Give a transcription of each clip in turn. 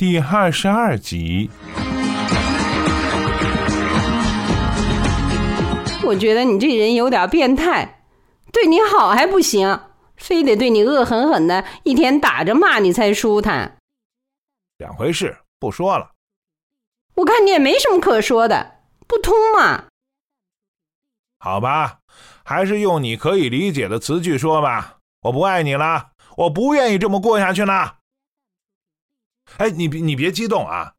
第二十二集。我觉得你这人有点变态，对你好还不行，非得对你恶狠狠的，一天打着骂你才舒坦。两回事，不说了。我看你也没什么可说的，不通嘛。好吧，还是用你可以理解的词句说吧。我不爱你了，我不愿意这么过下去了。哎，你别你别激动啊！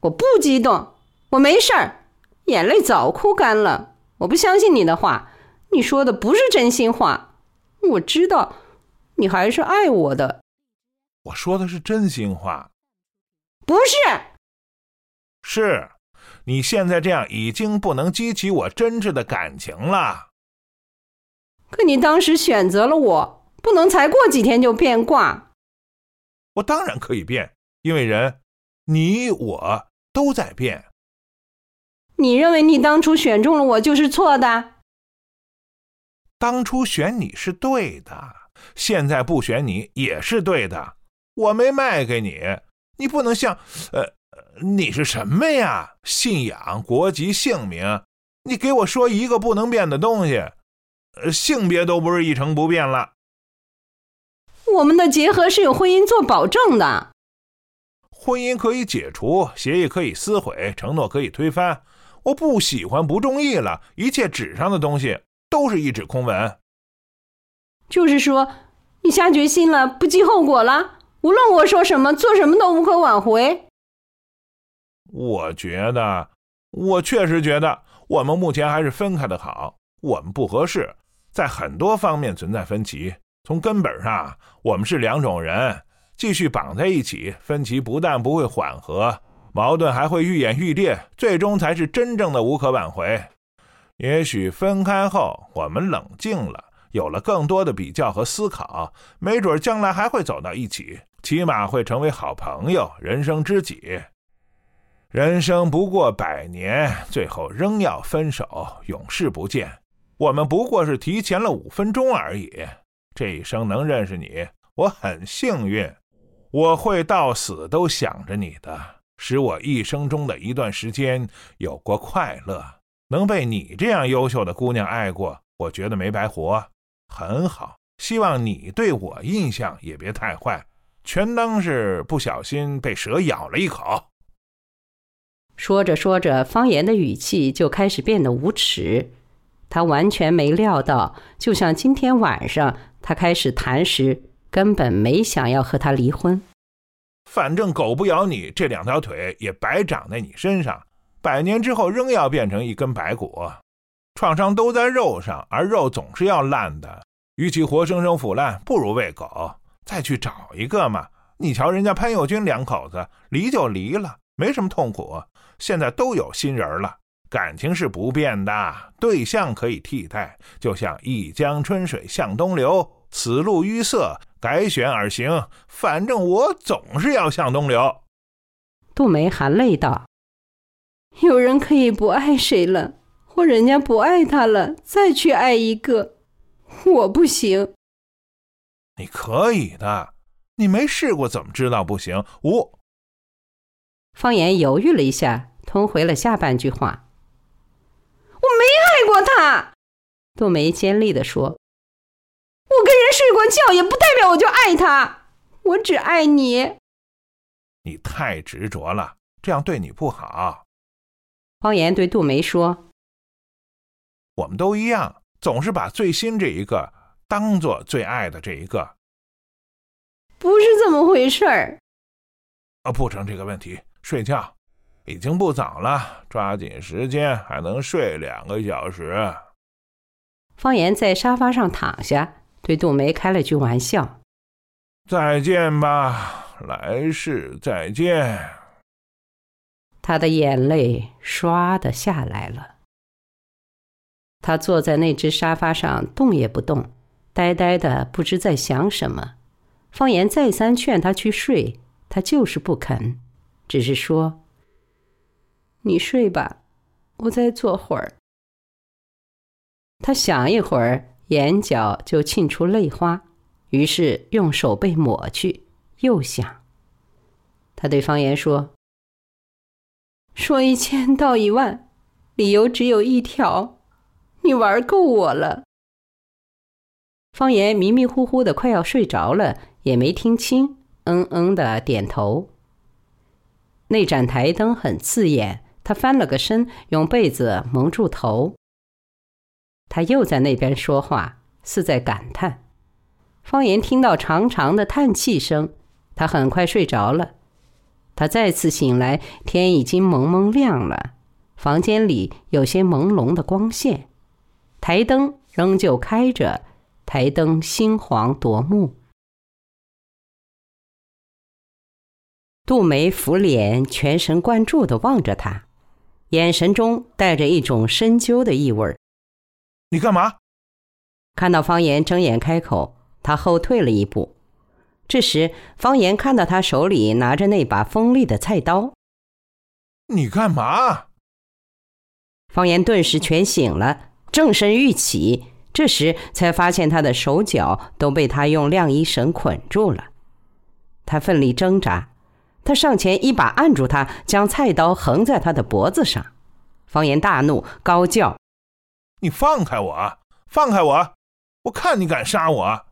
我不激动，我没事儿，眼泪早哭干了。我不相信你的话，你说的不是真心话。我知道，你还是爱我的。我说的是真心话。不是。是，你现在这样已经不能激起我真挚的感情了。可你当时选择了我，不能才过几天就变卦。我当然可以变，因为人，你我都在变。你认为你当初选中了我就是错的？当初选你是对的，现在不选你也是对的。我没卖给你，你不能像……呃，你是什么呀？信仰、国籍、姓名，你给我说一个不能变的东西，呃，性别都不是一成不变了。我们的结合是有婚姻做保证的，婚姻可以解除，协议可以撕毁，承诺可以推翻。我不喜欢，不中意了，一切纸上的东西都是一纸空文。就是说，你下决心了，不计后果了，无论我说什么，做什么都无可挽回。我觉得，我确实觉得，我们目前还是分开的好。我们不合适，在很多方面存在分歧。从根本上，我们是两种人，继续绑在一起，分歧不但不会缓和，矛盾还会愈演愈烈，最终才是真正的无可挽回。也许分开后，我们冷静了，有了更多的比较和思考，没准将来还会走到一起，起码会成为好朋友、人生知己。人生不过百年，最后仍要分手，永世不见。我们不过是提前了五分钟而已。这一生能认识你，我很幸运。我会到死都想着你的，使我一生中的一段时间有过快乐。能被你这样优秀的姑娘爱过，我觉得没白活，很好。希望你对我印象也别太坏，全当是不小心被蛇咬了一口。说着说着，方言的语气就开始变得无耻。他完全没料到，就像今天晚上。他开始谈时，根本没想要和他离婚。反正狗不咬你，这两条腿也白长在你身上，百年之后仍要变成一根白骨。创伤都在肉上，而肉总是要烂的。与其活生生腐烂，不如喂狗。再去找一个嘛。你瞧人家潘友军两口子，离就离了，没什么痛苦。现在都有新人了。感情是不变的，对象可以替代，就像一江春水向东流，此路淤塞，改选而行。反正我总是要向东流。杜梅含泪道：“有人可以不爱谁了，或人家不爱他了，再去爱一个，我不行。你可以的，你没试过怎么知道不行？我。”方言犹豫了一下，吞回了下半句话。杜梅尖利地说：“我跟人睡过觉，也不代表我就爱他。我只爱你。”你太执着了，这样对你不好。方言对杜梅说：“我们都一样，总是把最新这一个当做最爱的这一个，不是这么回事儿。”啊，不成这个问题，睡觉。已经不早了，抓紧时间，还能睡两个小时。方言在沙发上躺下，对杜梅开了句玩笑：“再见吧，来世再见。”他的眼泪唰的下来了。他坐在那只沙发上，动也不动，呆呆的，不知在想什么。方言再三劝他去睡，他就是不肯，只是说。你睡吧，我再坐会儿。他想一会儿，眼角就沁出泪花，于是用手背抹去。又想，他对方言说：“说一千道一万，理由只有一条，你玩够我了。”方言迷迷糊糊的，快要睡着了，也没听清，嗯嗯的点头。那盏台灯很刺眼，他翻了个身，用被子蒙住头。他又在那边说话，似在感叹。方言听到长长的叹气声，他很快睡着了。他再次醒来，天已经蒙蒙亮了，房间里有些朦胧的光线，台灯仍旧开着，台灯星黄夺目。杜梅扶脸，全神贯注的望着他，眼神中带着一种深究的意味你干嘛？看到方言睁眼开口，他后退了一步。这时，方言看到他手里拿着那把锋利的菜刀。你干嘛？方言顿时全醒了，正身欲起，这时才发现他的手脚都被他用晾衣绳捆住了。他奋力挣扎，他上前一把按住他，将菜刀横在他的脖子上。方言大怒，高叫：“你放开我！放开我！我看你敢杀我！”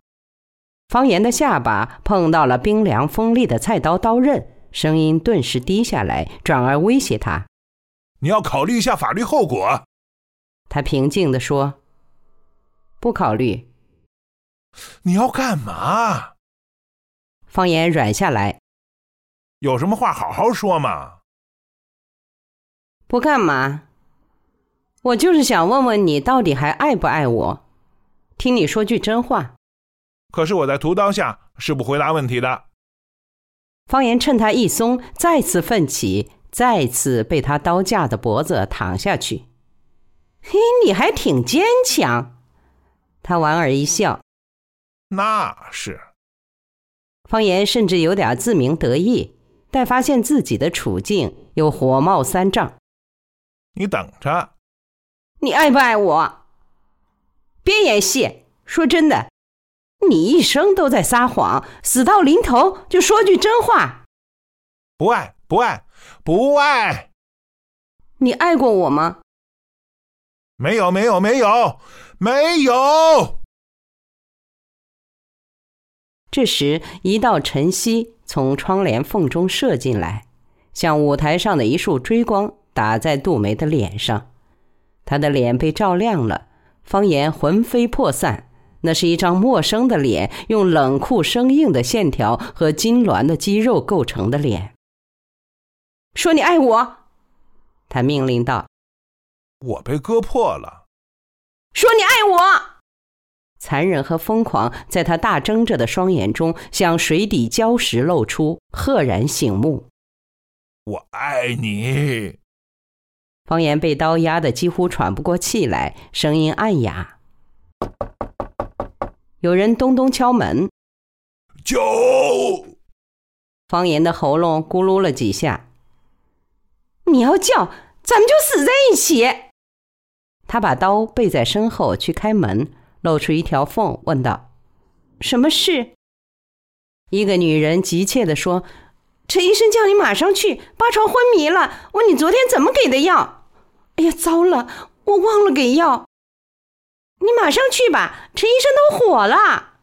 方言的下巴碰到了冰凉锋利的菜刀刀刃，声音顿时低下来，转而威胁他：“你要考虑一下法律后果。”他平静地说：“不考虑。”“你要干嘛？”方言软下来：“有什么话好好说嘛。”“不干嘛，我就是想问问你，到底还爱不爱我？听你说句真话。”可是我在屠刀下是不回答问题的。方言趁他一松，再次奋起，再次被他刀架的脖子躺下去。嘿，你还挺坚强。他莞尔一笑。那是。方言甚至有点自鸣得意，待发现自己的处境，又火冒三丈。你等着。你爱不爱我？别演戏，说真的。你一生都在撒谎，死到临头就说句真话。不爱，不爱，不爱。你爱过我吗？没有，没有，没有，没有。这时，一道晨曦从窗帘缝中射进来，像舞台上的一束追光，打在杜梅的脸上。她的脸被照亮了，方言魂飞魄散。那是一张陌生的脸，用冷酷生硬的线条和痉挛的肌肉构成的脸。说你爱我，他命令道。我被割破了。说你爱我，残忍和疯狂在他大睁着的双眼中，像水底礁石露出，赫然醒目。我爱你。方言被刀压得几乎喘不过气来，声音暗哑。有人咚咚敲门，救！方言的喉咙咕噜了几下。你要叫，咱们就死在一起。他把刀背在身后去开门，露出一条缝，问道：“什么事？”一个女人急切地说：“陈医生叫你马上去，八床昏迷了，问你昨天怎么给的药。”哎呀，糟了，我忘了给药。你马上去吧，陈医生都火了。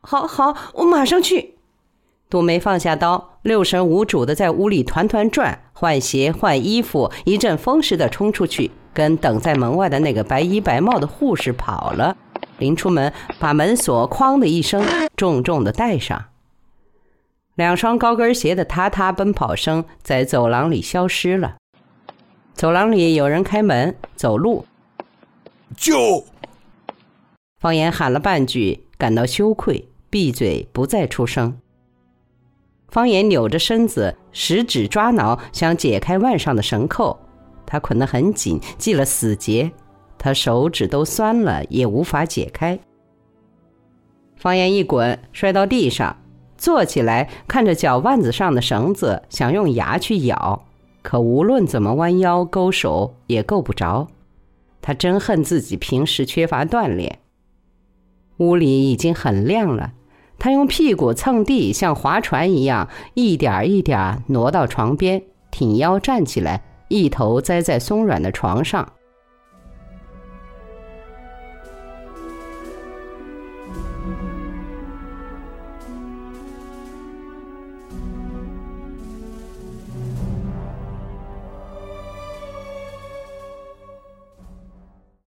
好好，我马上去。杜梅放下刀，六神无主的在屋里团团转，换鞋换衣服，一阵风似的冲出去，跟等在门外的那个白衣白帽的护士跑了。临出门，把门锁“哐”的一声重重的带上。两双高跟鞋的踏踏奔跑声在走廊里消失了。走廊里有人开门走路，救。方言喊了半句，感到羞愧，闭嘴不再出声。方言扭着身子，十指抓挠，想解开腕上的绳扣，他捆得很紧，系了死结，他手指都酸了，也无法解开。方言一滚，摔到地上，坐起来，看着脚腕子上的绳子，想用牙去咬，可无论怎么弯腰勾手，也够不着。他真恨自己平时缺乏锻炼。屋里已经很亮了，他用屁股蹭地，像划船一样，一点一点挪到床边，挺腰站起来，一头栽在松软的床上。